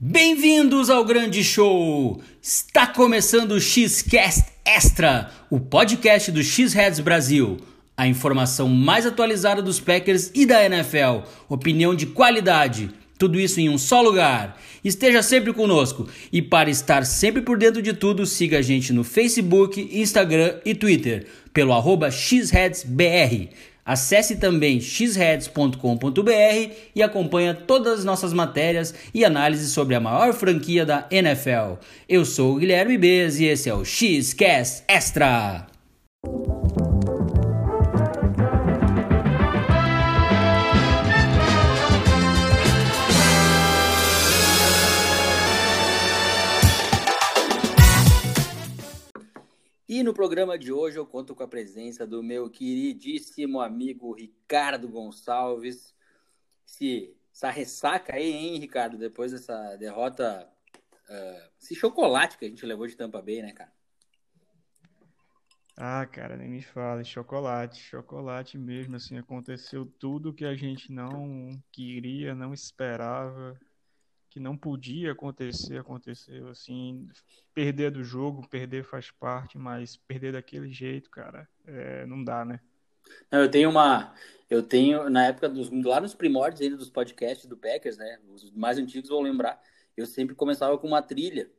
Bem-vindos ao grande show! Está começando o X-Cast Extra, o podcast do X-Heads Brasil. A informação mais atualizada dos Packers e da NFL. Opinião de qualidade. Tudo isso em um só lugar. Esteja sempre conosco. E para estar sempre por dentro de tudo, siga a gente no Facebook, Instagram e Twitter pelo arroba xheadsbr. Acesse também xheads.com.br e acompanhe todas as nossas matérias e análises sobre a maior franquia da NFL. Eu sou o Guilherme Bez e esse é o Xcast Extra. No programa de hoje eu conto com a presença do meu queridíssimo amigo Ricardo Gonçalves. Se, essa ressaca aí, hein, Ricardo, depois dessa derrota, uh, esse chocolate que a gente levou de Tampa Bay, né, cara? Ah, cara, nem me fale, chocolate, chocolate mesmo, assim, aconteceu tudo que a gente não queria, não esperava, que não podia acontecer, aconteceu, assim, perder do jogo, perder faz parte, mas perder daquele jeito, cara, é, não dá, né? Não, eu tenho uma, eu tenho, na época dos, lá nos primórdios ainda dos podcasts do Packers, né, os mais antigos vão lembrar, eu sempre começava com uma trilha,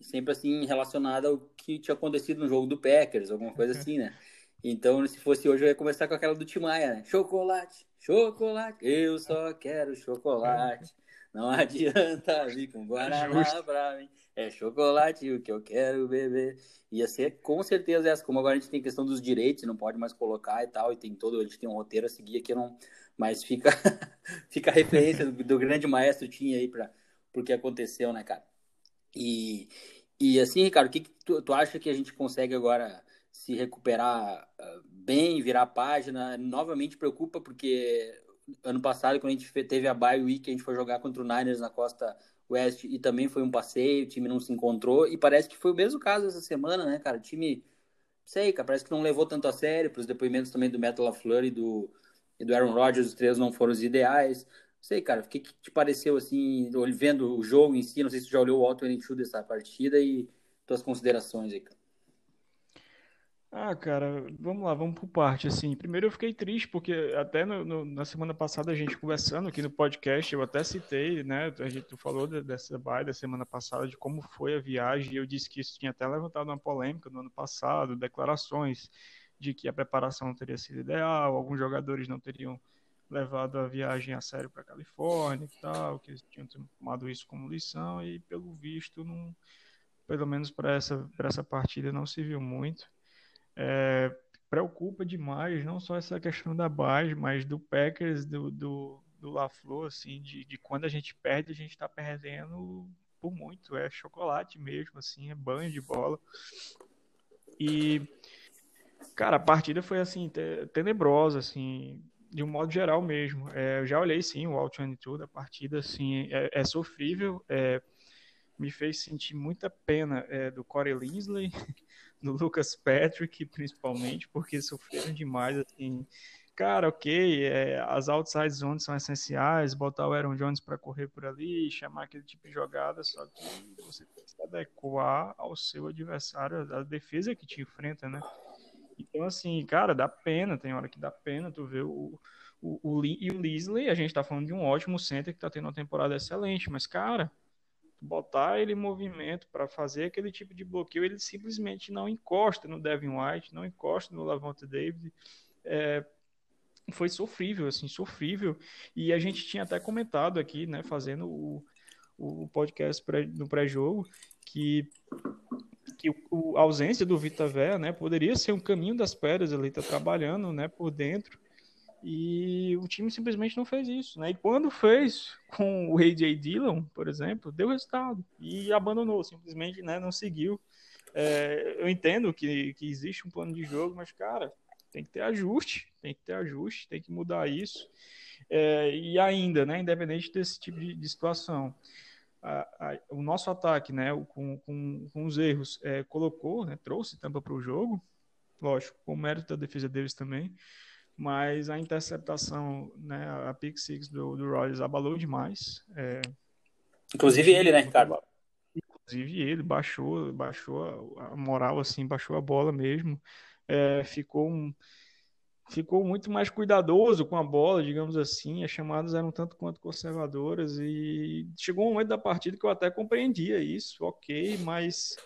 sempre assim, relacionada ao que tinha acontecido no jogo do Packers, alguma coisa assim, né? Então, se fosse hoje, eu ia começar com aquela do Timaya, né? Chocolate, chocolate, eu só quero chocolate. Não adianta vir com Guaraná é pra mim. É chocolate o que eu quero beber. Ia ser com certeza essa. Como agora a gente tem questão dos direitos, não pode mais colocar e tal, e tem todo, a gente tem um roteiro a seguir aqui, não, mas fica, fica a referência do, do, grande maestro tinha aí para o que aconteceu, né, cara? E, e assim, Ricardo, o que, que tu, tu acha que a gente consegue agora se recuperar uh, bem, virar a página? Novamente preocupa porque ano passado, quando a gente teve a bye week, a gente foi jogar contra o Niners na costa oeste e também foi um passeio, o time não se encontrou. E parece que foi o mesmo caso essa semana, né, cara? O time, sei, cara, parece que não levou tanto a sério. Para os depoimentos também do Metal LaFleur e do, e do Aaron Rodgers, os três não foram os ideais. Sei, cara, o que, que te pareceu assim, vendo o jogo em si? Não sei se você já olhou o Auto Two dessa partida e tuas considerações aí, cara. Ah, cara, vamos lá, vamos por parte, assim. Primeiro eu fiquei triste, porque até no, no, na semana passada a gente conversando aqui no podcast, eu até citei, né, a gente falou de, dessa baia da semana passada, de como foi a viagem, e eu disse que isso tinha até levantado uma polêmica no ano passado, declarações de que a preparação não teria sido ideal, alguns jogadores não teriam levado a viagem a sério para Califórnia e tal, que eles tinham tomado isso como lição, e pelo visto, não, pelo menos para essa, essa partida, não se viu muito é, preocupa demais, não só essa questão da base, mas do Packers, do, do, do LaFleur, assim, de, de quando a gente perde, a gente está perdendo por muito, é chocolate mesmo, assim, é banho de bola. E, cara, a partida foi, assim, tenebrosa, assim, de um modo geral mesmo. É, eu já olhei, sim, o All 22 da partida, assim, é, é sofrível, é, me fez sentir muita pena é, do Corey Linsley, do Lucas Patrick, principalmente, porque sofreram demais, assim. Cara, ok, é, as outside zones são essenciais, botar o Aaron Jones para correr por ali, chamar aquele tipo de jogada, só que você tem que se adequar ao seu adversário, à defesa que te enfrenta, né? Então, assim, cara, dá pena, tem hora que dá pena tu ver o, o, o, e o Lisley, a gente tá falando de um ótimo center que tá tendo uma temporada excelente, mas, cara, botar ele em movimento para fazer aquele tipo de bloqueio, ele simplesmente não encosta no Devin White, não encosta no Lavonte David. É, foi sofrível, assim, sofrível. E a gente tinha até comentado aqui, né, fazendo o, o podcast pré, no pré-jogo, que, que o, a ausência do Vita Véia, né, poderia ser um caminho das pedras, ele está trabalhando, né, por dentro e o time simplesmente não fez isso, né? E quando fez com o AJ Dillon, por exemplo, deu resultado e abandonou, simplesmente, né? Não seguiu. É, eu entendo que, que existe um plano de jogo, mas, cara, tem que ter ajuste, tem que ter ajuste, tem que mudar isso. É, e ainda, né? Independente desse tipo de, de situação, a, a, o nosso ataque, né? Com, com, com os erros, é, colocou, né? Trouxe tampa para o jogo, lógico, com o mérito da defesa deles também mas a interceptação, né, a pick six do, do Rodgers abalou demais. É, Inclusive ele, né, Ricardo? Inclusive ele baixou, baixou a moral, assim, baixou a bola mesmo. É, ficou um, ficou muito mais cuidadoso com a bola, digamos assim. As chamadas eram tanto quanto conservadoras e chegou um momento da partida que eu até compreendia isso, ok, mas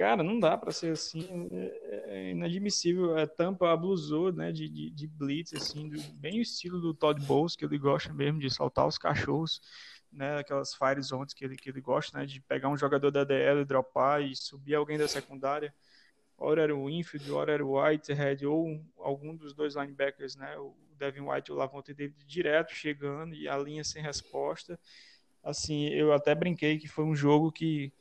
cara, não dá para ser assim, é, é inadmissível. A Tampa abusou, né, de, de, de blitz, assim, do, bem o estilo do Todd Bowles, que ele gosta mesmo de saltar os cachorros, né, aquelas fire zones que ele, que ele gosta, né, de pegar um jogador da DL, dropar e subir alguém da secundária ora era o Infield, ora era o Whitehead, ou algum dos dois linebackers, né, o Devin White e o Lavonte David direto chegando e a linha sem resposta. Assim, eu até brinquei que foi um jogo que,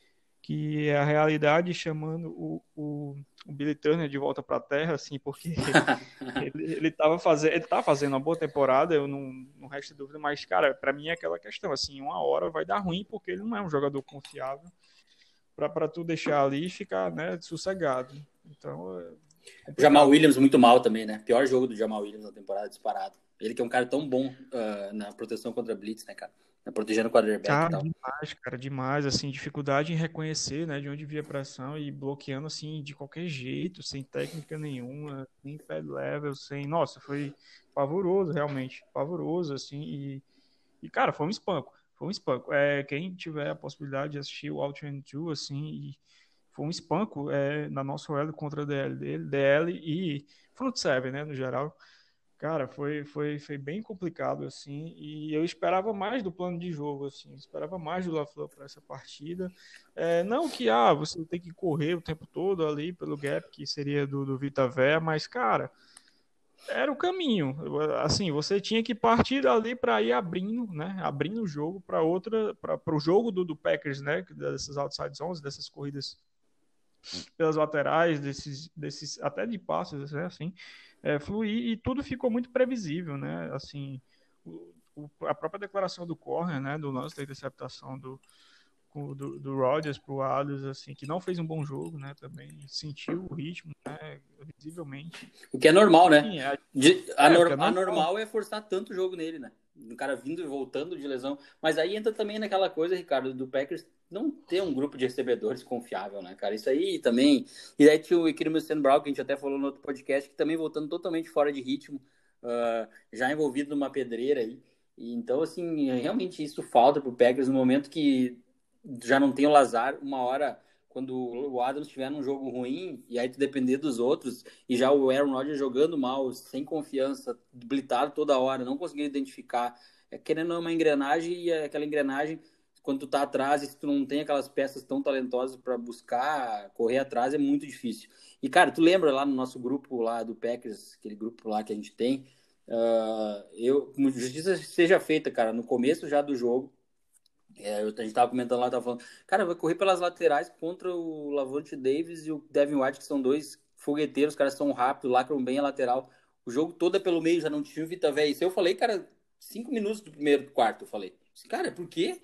que é a realidade chamando o, o, o Billy Turner de volta para a terra, assim, porque ele, ele tava fazendo, ele tá fazendo uma boa temporada, eu não, não resta dúvida, mas, cara, para mim é aquela questão, assim, uma hora vai dar ruim porque ele não é um jogador confiável para tu deixar ali e ficar né, sossegado. Então. É Jamal Williams muito mal também, né? Pior jogo do Jamal Williams na temporada disparado. Ele que é um cara tão bom uh, na proteção contra blitz, né, cara? Né, protegendo o quarterback cara, e tal. demais, cara, demais, assim, dificuldade em reconhecer, né, de onde via a pressão e bloqueando, assim, de qualquer jeito, sem técnica nenhuma, sem pad level, sem, nossa, foi pavoroso, realmente, pavoroso, assim, e, e cara, foi um espanco foi um espanco. É, quem tiver a possibilidade de assistir o Outland 2, assim, foi um espanco é, na nossa OL contra a DL dele, DL e front seven, né, no geral. Cara, foi, foi, foi bem complicado, assim, e eu esperava mais do plano de jogo, assim, esperava mais do LaFleur para essa partida. É, não que, ah, você tem que correr o tempo todo ali pelo gap, que seria do, do Vita Vé, mas, cara, era o caminho. Assim, você tinha que partir dali para ir abrindo, né? Abrindo o jogo para outra, para o jogo do, do Packers, né? Dessas outside zones, dessas corridas pelas laterais, desses, desses até de passes, né? Assim, é, fluir e tudo ficou muito previsível, né? Assim, o, o, a própria declaração do corner, né? Do lance da interceptação do do, do Rodgers pro Adams, assim, que não fez um bom jogo, né? Também sentiu o ritmo, né? Visivelmente. O que é normal, né? Sim, é, de, a, é, é normal. normal é forçar tanto jogo nele, né? O cara vindo e voltando de lesão. Mas aí entra também naquela coisa, Ricardo, do Packers não ter um grupo de recebedores confiável, né, cara? Isso aí também. E aí tinha o Ikirimo Brown, que a gente até falou no outro podcast, que também voltando totalmente fora de ritmo, uh, já envolvido numa pedreira aí. E, então, assim, realmente isso falta pro Packers no momento que já não tem o Lazar, uma hora quando o Adams estiver num jogo ruim e aí tu depender dos outros e já o Aaron Rodgers jogando mal, sem confiança, blitado toda hora, não conseguindo identificar, é, querendo uma engrenagem e aquela engrenagem quando tu tá atrás e tu não tem aquelas peças tão talentosas para buscar, correr atrás é muito difícil. E cara, tu lembra lá no nosso grupo lá do Packers, aquele grupo lá que a gente tem, uh, eu, justiça seja feita, cara, no começo já do jogo, é, a gente tava comentando lá, tava falando, cara, vai correr pelas laterais contra o Lavonte Davis e o Devin White, que são dois fogueteiros, os caras são rápidos, lacram bem a lateral. O jogo todo é pelo meio, já não tinha o Vita Véia. Isso eu falei, cara, cinco minutos do primeiro quarto, eu falei. Cara, por quê?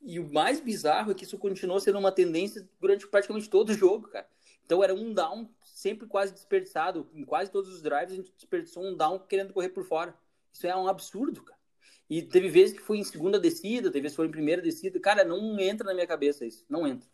E o mais bizarro é que isso continuou sendo uma tendência durante praticamente todo o jogo, cara. Então era um down sempre quase desperdiçado. Em quase todos os drives a gente desperdiçou um down querendo correr por fora. Isso é um absurdo, cara. E teve vezes que foi em segunda descida, teve vezes que foi em primeira descida. Cara, não entra na minha cabeça isso. Não entra.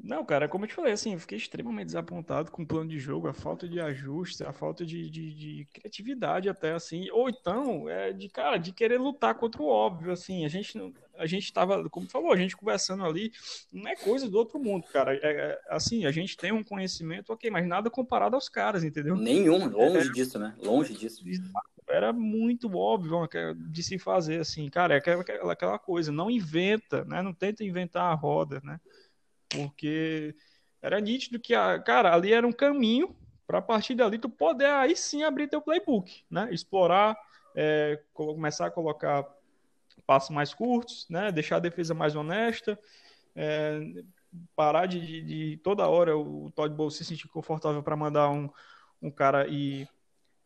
Não, cara, como eu te falei, assim, eu fiquei extremamente desapontado com o plano de jogo, a falta de ajuste, a falta de, de, de, criatividade até, assim, ou então, é, de, cara, de querer lutar contra o óbvio, assim, a gente, a gente tava, como falou, a gente conversando ali, não é coisa do outro mundo, cara, é, é, assim, a gente tem um conhecimento, ok, mas nada comparado aos caras, entendeu? Nenhum, longe é, disso, né, longe disso era muito óbvio de se fazer assim, cara, é aquela, aquela coisa, não inventa, né? Não tenta inventar a roda, né? Porque era nítido que, a, cara, ali era um caminho para partir dali tu poder aí sim abrir teu playbook, né? Explorar, é, começar a colocar passos mais curtos, né? Deixar a defesa mais honesta, é, parar de, de, de, toda hora o Todd Bowles se sentir confortável para mandar um, um cara e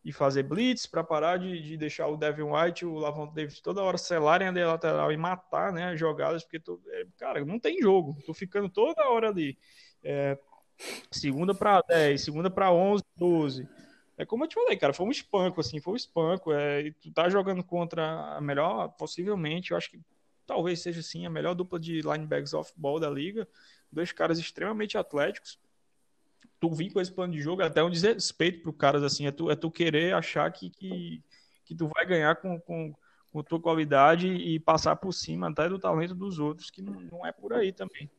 e fazer blitz para parar de, de, deixar o Devin White e o Lavon Davis toda hora selarem a lateral e matar né, as jogadas, porque, tu, é, cara, não tem jogo. Tô ficando toda hora ali. É, segunda para 10, segunda para 11, 12. É como eu te falei, cara, foi um espanco, assim, foi um espanco. É, e tu tá jogando contra a melhor, possivelmente, eu acho que talvez seja sim a melhor dupla de linebacks off-ball da liga. Dois caras extremamente atléticos. Tu vir com esse plano de jogo é até um desrespeito pro caras, assim, é tu, é tu querer achar que, que, que tu vai ganhar com, com, com tua qualidade e passar por cima até do talento dos outros, que não, não é por aí também.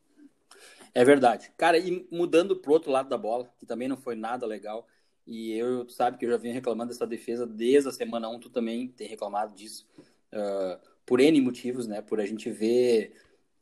É verdade. Cara, e mudando pro outro lado da bola, que também não foi nada legal, e eu, sabe que eu já venho reclamando dessa defesa desde a semana 1, tu também tem reclamado disso, uh, por N motivos, né? Por a gente ver.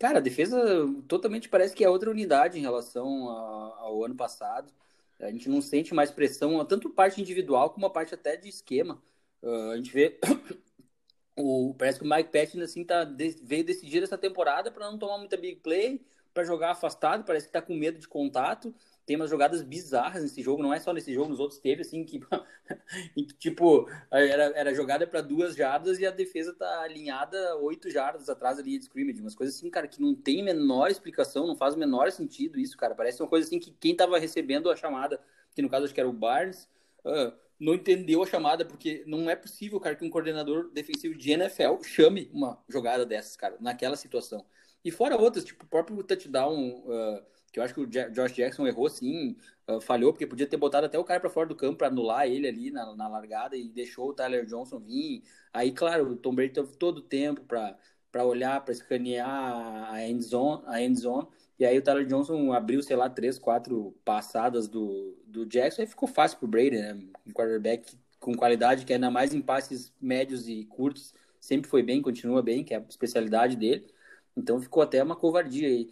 Cara, a defesa totalmente parece que é outra unidade em relação ao ano passado. A gente não sente mais pressão, tanto parte individual como a parte até de esquema. Uh, a gente vê. o, parece que o Mike Patton assim, tá, veio decidir essa temporada para não tomar muita big play, para jogar afastado, parece que tá com medo de contato tem umas jogadas bizarras nesse jogo, não é só nesse jogo, nos outros teve, assim, que, tipo, era, era jogada para duas jardas e a defesa tá alinhada oito jardas atrás linha de scrimmage, umas coisas assim, cara, que não tem menor explicação, não faz o menor sentido isso, cara, parece uma coisa assim que quem tava recebendo a chamada, que no caso acho que era o Barnes, uh, não entendeu a chamada, porque não é possível, cara, que um coordenador defensivo de NFL chame uma jogada dessas, cara, naquela situação. E fora outras, tipo, o próprio touchdown... Uh, que eu acho que o Josh Jackson errou sim, uh, falhou, porque podia ter botado até o cara para fora do campo para anular ele ali na, na, largada e deixou o Tyler Johnson vir. Aí, claro, o Tom Brady teve todo o tempo para olhar, para escanear a end, zone, a end zone. E aí o Tyler Johnson abriu, sei lá, três, quatro passadas do, do Jackson e ficou fácil pro Brady, né? Um quarterback com qualidade, que ainda mais em passes médios e curtos, sempre foi bem, continua bem, que é a especialidade dele. Então ficou até uma covardia aí.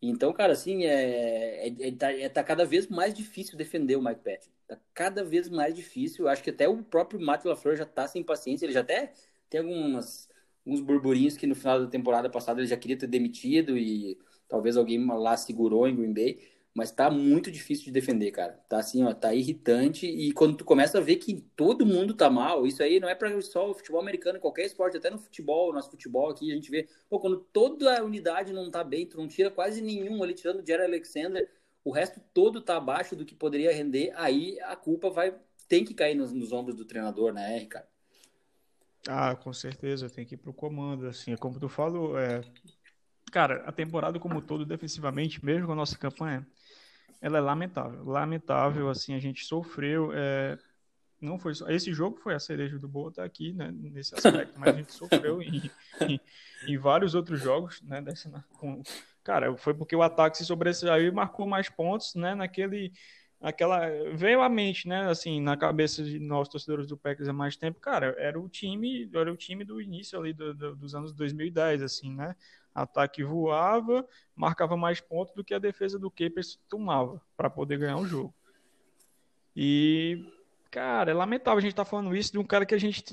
Então, cara, assim, é, é, é, tá, é, tá cada vez mais difícil defender o Mike Patton. Tá cada vez mais difícil. Acho que até o próprio Matt LaFleur já tá sem paciência. Ele já até tem algumas, alguns burburinhos que no final da temporada passada ele já queria ter demitido e talvez alguém lá segurou em Green Bay mas tá muito difícil de defender, cara. Tá assim, ó, tá irritante e quando tu começa a ver que todo mundo tá mal, isso aí não é para só o futebol americano, qualquer esporte, até no futebol, nosso futebol aqui, a gente vê, pô, quando toda a unidade não tá bem, tu não tira quase nenhum ali, tirando o Jerry Alexander, o resto todo tá abaixo do que poderia render, aí a culpa vai, tem que cair nos, nos ombros do treinador, né, Ricardo? Ah, com certeza, tem que ir pro comando, assim, é como tu falou, é... Cara, a temporada como todo, defensivamente, mesmo com a nossa campanha, ela é lamentável. Lamentável, assim, a gente sofreu. É, não foi só, esse jogo foi a cereja do bolo tá aqui, né, nesse aspecto, mas a gente sofreu em, em, em vários outros jogos, né, dessa, com, cara, foi porque o ataque se sobressaiu e marcou mais pontos, né, naquele, aquela, veio à mente, né, assim, na cabeça de nós torcedores do Packers há mais tempo, cara, era o time, era o time do início ali do, do, dos anos 2010, assim, né, ataque voava, marcava mais pontos do que a defesa do Capers tomava para poder ganhar o jogo. E, cara, é lamentável a gente estar tá falando isso de um cara que a gente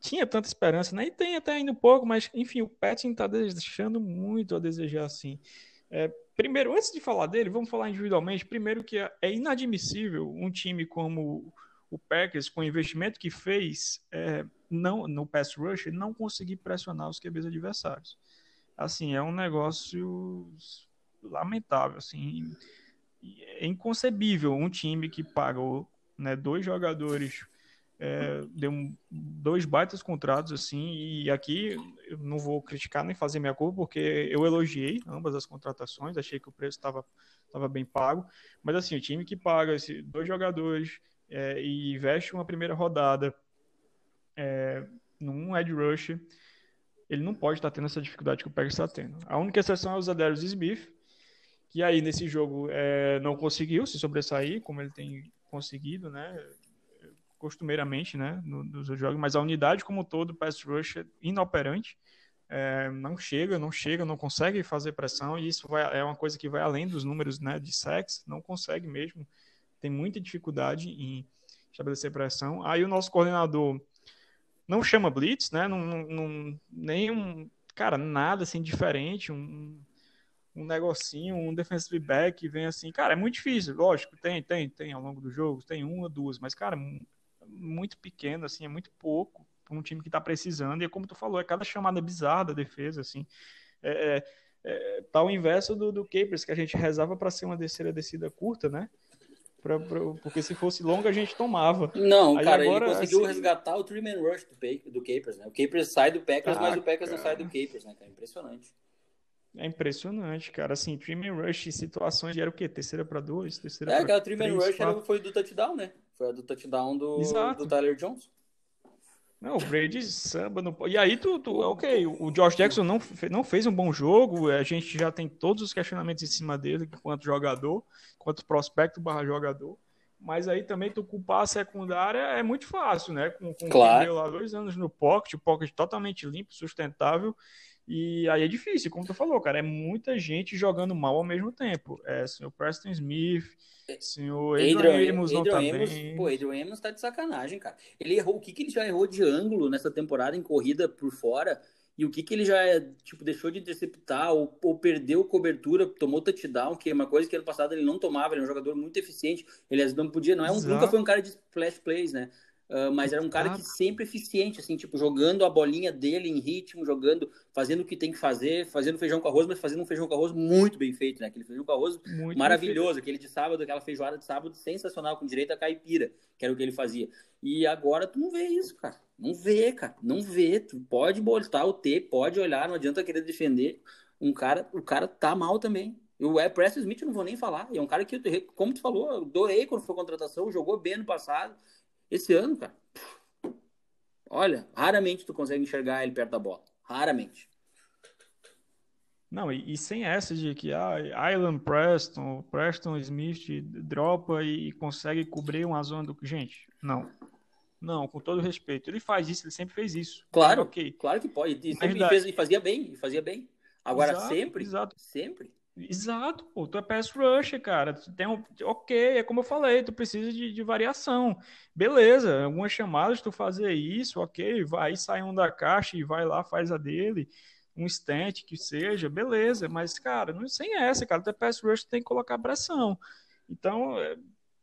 tinha tanta esperança, né? E tem até ainda um pouco, mas, enfim, o Patton está deixando muito a desejar, assim. É, primeiro, antes de falar dele, vamos falar individualmente. Primeiro que é, inadmissível um time como o Packers, com o investimento que fez é, não, no pass rush, não conseguir pressionar os QBs adversários assim, é um negócio lamentável, assim, é inconcebível. Um time que pagou né, dois jogadores, é, deu um, dois baitas contratos, assim, e aqui eu não vou criticar nem fazer minha culpa, porque eu elogiei ambas as contratações, achei que o preço estava tava bem pago, mas assim, o time que paga esses dois jogadores é, e investe uma primeira rodada é, num edge rush, ele não pode estar tendo essa dificuldade que o Packers está tendo. A única exceção é o Zadarius Smith, que aí nesse jogo é, não conseguiu se sobressair, como ele tem conseguido, né? Costumeiramente, né? Nos jogos, mas a unidade como todo, o pass rush é inoperante. É, não chega, não chega, não consegue fazer pressão, e isso vai, é uma coisa que vai além dos números né, de sex, não consegue mesmo, tem muita dificuldade em estabelecer pressão. Aí o nosso coordenador não chama blitz, né? Não, não, nenhum, cara, nada assim diferente, um, um negocinho, um defensive back vem assim, cara, é muito difícil, lógico, tem, tem, tem ao longo do jogo, tem uma, duas, mas, cara, muito pequeno, assim, é muito pouco para um time que está precisando, e é como tu falou, é cada chamada bizarra da defesa, assim, é, é, é tá o inverso do, do Capers, que a gente rezava para ser uma terceira descida curta, né? Pra, pra, porque se fosse longa, a gente tomava. Não, Aí cara, agora, ele conseguiu assim... resgatar o three-man rush do, do Capers, né? O Capers sai do Packers, ah, mas o Packers cara. não sai do Capers, né, cara? Impressionante. É impressionante, cara. Assim, three-man rush em situações era o quê? Terceira para dois? Terceira é, aquela three-man rush era, foi do touchdown, né? Foi a do touchdown do, do Tyler Johnson. Não, o Brady samba. No... E aí, tu, tu, ok, o Josh Jackson não, não fez um bom jogo. A gente já tem todos os questionamentos em cima dele, quanto jogador, quanto prospecto barra jogador. Mas aí também tu culpar a secundária é muito fácil, né? Com, com claro. lá dois anos no pocket, o pocket totalmente limpo, sustentável. E aí é difícil, como tu falou, cara, é muita gente jogando mal ao mesmo tempo. É, o Preston Smith, Senhor Adrian, Amos não tá Amos, bem. Pô, Adrian Amos tá de sacanagem, cara. Ele errou, o que, que ele já errou de ângulo nessa temporada em corrida por fora e o que, que ele já tipo, deixou de interceptar ou, ou perdeu cobertura, tomou touchdown, que é uma coisa que ano passado ele não tomava, ele é um jogador muito eficiente, ele não podia, não é um, nunca foi um cara de flash plays, né? Uh, mas era um cara que sempre eficiente, assim, tipo, jogando a bolinha dele em ritmo, jogando, fazendo o que tem que fazer, fazendo feijão com arroz, mas fazendo um feijão com arroz muito bem feito, né? Aquele feijão com arroz muito maravilhoso, aquele de sábado, aquela feijoada de sábado sensacional, com direito a caipira, que era o que ele fazia. E agora tu não vê isso, cara. Não vê, cara. Não vê. Tu pode botar o T, pode olhar, não adianta querer defender. Um cara, o cara tá mal também. O Preston Smith eu não vou nem falar. É um cara que, como tu falou, eu adorei quando foi contratação, jogou bem no passado esse ano, cara, olha, raramente tu consegue enxergar ele perto da bola. Raramente. Não, e, e, sem essa de que ah, Island Preston, Preston Smith dropa e, e, consegue cobrir uma zona do. Gente, não. Não, com todo respeito. Ele faz isso, ele sempre fez isso. Claro, ok. Claro que pode. E sempre fez, e fazia bem, e fazia bem. Agora, exato, sempre, exato. sempre. Exato, pô, tu é pass rusher, cara. Tu tem um, ok, é como eu falei, tu precisa de, de variação. Beleza, algumas chamadas tu fazer isso, ok, vai sai um da caixa e vai lá, faz a dele, um stent que seja, beleza, mas, cara, não, sem essa, cara, tu é pass rusher, tem que colocar pressão. Então, é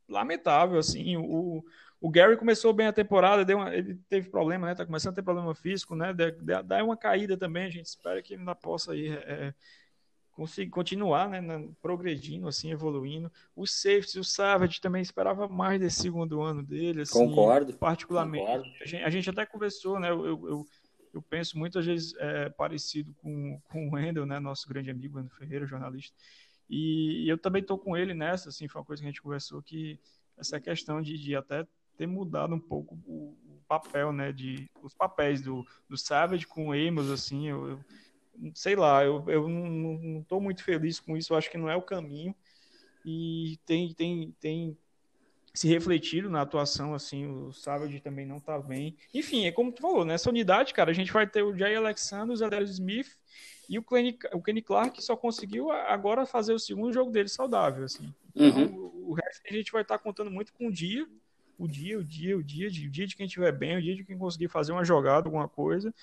lamentável, assim, o, o Gary começou bem a temporada, deu uma, ele teve problema, né, tá começando a ter problema físico, né, dá uma caída também, a gente espera que ele ainda possa ir... É, conseguir continuar né, na, progredindo, assim, evoluindo. O safety, o Savage também esperava mais desse segundo ano dele. Assim, concordo. Particularmente. Concordo. A, gente, a, gente, até conversou, né? Eu, eu, eu penso muitas vezes é, parecido com, com o Wendel, né? Nosso grande amigo, Wendel Ferreira, jornalista. E, e eu também estou com ele nessa, assim, foi uma coisa que a gente conversou que essa questão de, de até ter mudado um pouco o, o papel, né, de os papéis do, do Savage com o Amos, assim, eu, eu sei lá, eu, eu não estou muito feliz com isso, eu acho que não é o caminho. E tem, tem, tem se refletido na atuação, assim, o Savage também não tá bem. Enfim, é como tu falou, nessa unidade, cara, a gente vai ter o Jay Alexander, o Zadarius Smith e o Kenny, o Kenny Clark que só conseguiu agora fazer o segundo jogo dele saudável, assim. Então, uhum. o resto a gente vai estar tá contando muito com o dia, o dia, o dia, o dia, o dia de quem estiver bem, o dia de quem conseguir fazer uma jogada, alguma coisa.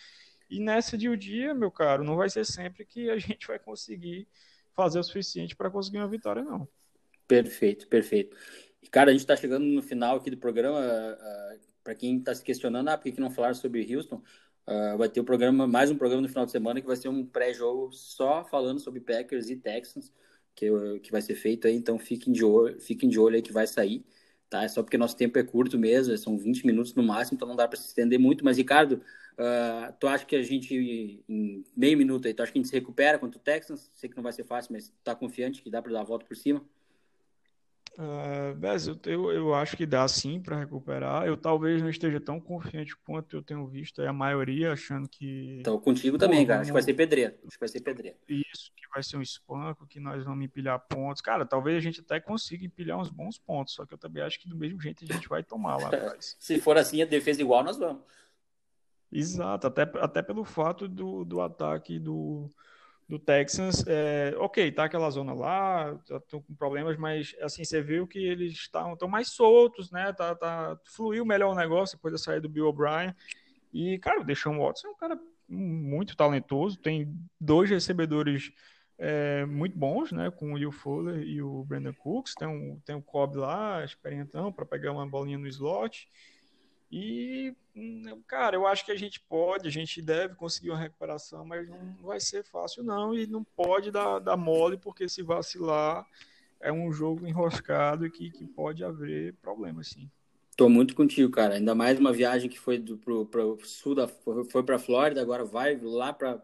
E nessa de o dia, meu caro, não vai ser sempre que a gente vai conseguir fazer o suficiente para conseguir uma vitória, não. Perfeito, perfeito. E, cara, a gente está chegando no final aqui do programa. Uh, ah, para quem está se questionando, ah, por que, não falar sobre Houston? Uh, vai ter um programa, mais um programa no final de semana que vai ser um pré-jogo só falando sobre Packers e Texans, que, que vai ser feito aí. Então fiquem de olho, fiquem de olho aí que vai sair. Tá? É só porque nosso tempo é curto mesmo, são 20 minutos no máximo, então não dá para se estender muito. Mas, Ricardo, Uh, tu acha que a gente, em meio minuto aí, tu acha que a gente se recupera contra o Texans? Sei que não vai ser fácil, mas tá confiante que dá para dar a volta por cima? Uh, Bez, eu, eu, eu, acho que dá sim para recuperar. Eu talvez não esteja tão confiante quanto eu tenho visto a maioria achando que. Então, contigo Pô, também, cara. Acho que vai ser pedreiro. Acho que vai ser pedreiro. Isso, que vai ser um espanco, que nós vamos empilhar pontos. Cara, talvez a gente até consiga empilhar uns bons pontos, só que eu também acho que do mesmo jeito a gente vai tomar lá atrás. Se for assim, a defesa igual, nós vamos. Exato, até, até pelo fato do, do ataque do, do Texans, é, ok, tá aquela zona lá, estão com problemas, mas assim, você viu que eles estão mais soltos, né? Tá, tá, fluiu melhor o negócio depois da saída do Bill O'Brien. E, cara, o Deshaun Watson é um cara muito talentoso, tem dois recebedores é, muito bons, né? Com o Will Fuller e o Brandon Cooks, tem, um, tem o Cobb lá, experientão, para pegar uma bolinha no slot. E, hum, cara, eu acho que a gente pode, a gente deve conseguir uma recuperação, mas não vai ser fácil, não. E não pode dar, dar mole, porque se vacilar, é um jogo enroscado que, que pode haver problemas, sim. Tô muito contigo, cara. Ainda mais uma viagem que foi do, pro, pro sul da. Foi pra Flórida, agora vai lá para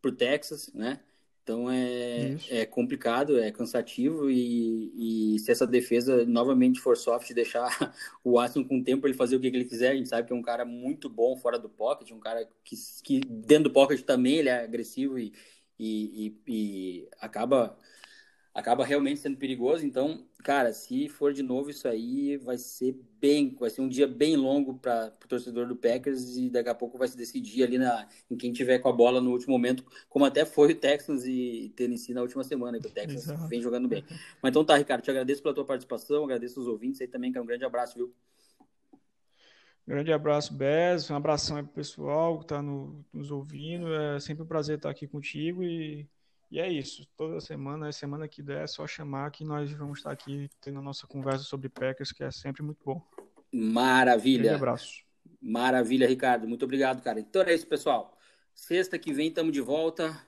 pro Texas, né? Então é, é complicado, é cansativo e, e, se essa defesa novamente for soft, deixar o Watson com tempo ele fazer o que ele quiser, a gente sabe que é um cara muito bom fora do pocket, um cara que, que dentro do pocket também ele é agressivo e, e, e acaba acaba realmente sendo perigoso. Então, cara, se for de novo isso aí, vai ser bem, vai ser um dia bem longo para o torcedor do Packers e daqui a pouco vai se decidir ali na, em quem tiver com a bola no último momento, como até foi o Texans e Tennessee na última semana, que o Texas Exato. vem jogando bem. Mas então tá, Ricardo, te agradeço pela tua participação, agradeço os ouvintes aí também, que é um grande abraço, viu? Grande abraço, Bez. Um abração aí pro pessoal que está no, nos ouvindo. É sempre um prazer estar aqui contigo e e é isso. Toda semana, a semana que der, é só chamar que nós vamos estar aqui tendo a nossa conversa sobre Packers, que é sempre muito bom. Maravilha. Um abraço. Maravilha, Ricardo. Muito obrigado, cara. Então é isso, pessoal. Sexta que vem estamos de volta.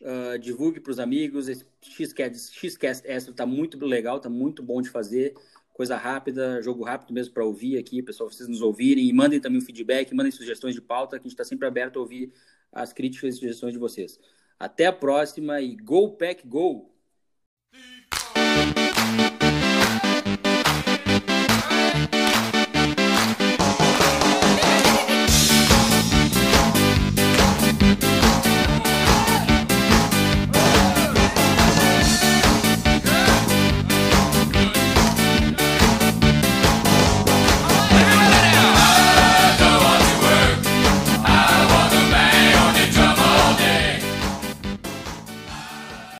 Uh, divulgue para os amigos. Esse Xcast, Xcast extra está muito legal, está muito bom de fazer. Coisa rápida, jogo rápido mesmo para ouvir aqui, pessoal, vocês nos ouvirem. E mandem também o feedback, mandem sugestões de pauta, que a gente está sempre aberto a ouvir as críticas e sugestões de vocês. Até a próxima e Go Pack Go!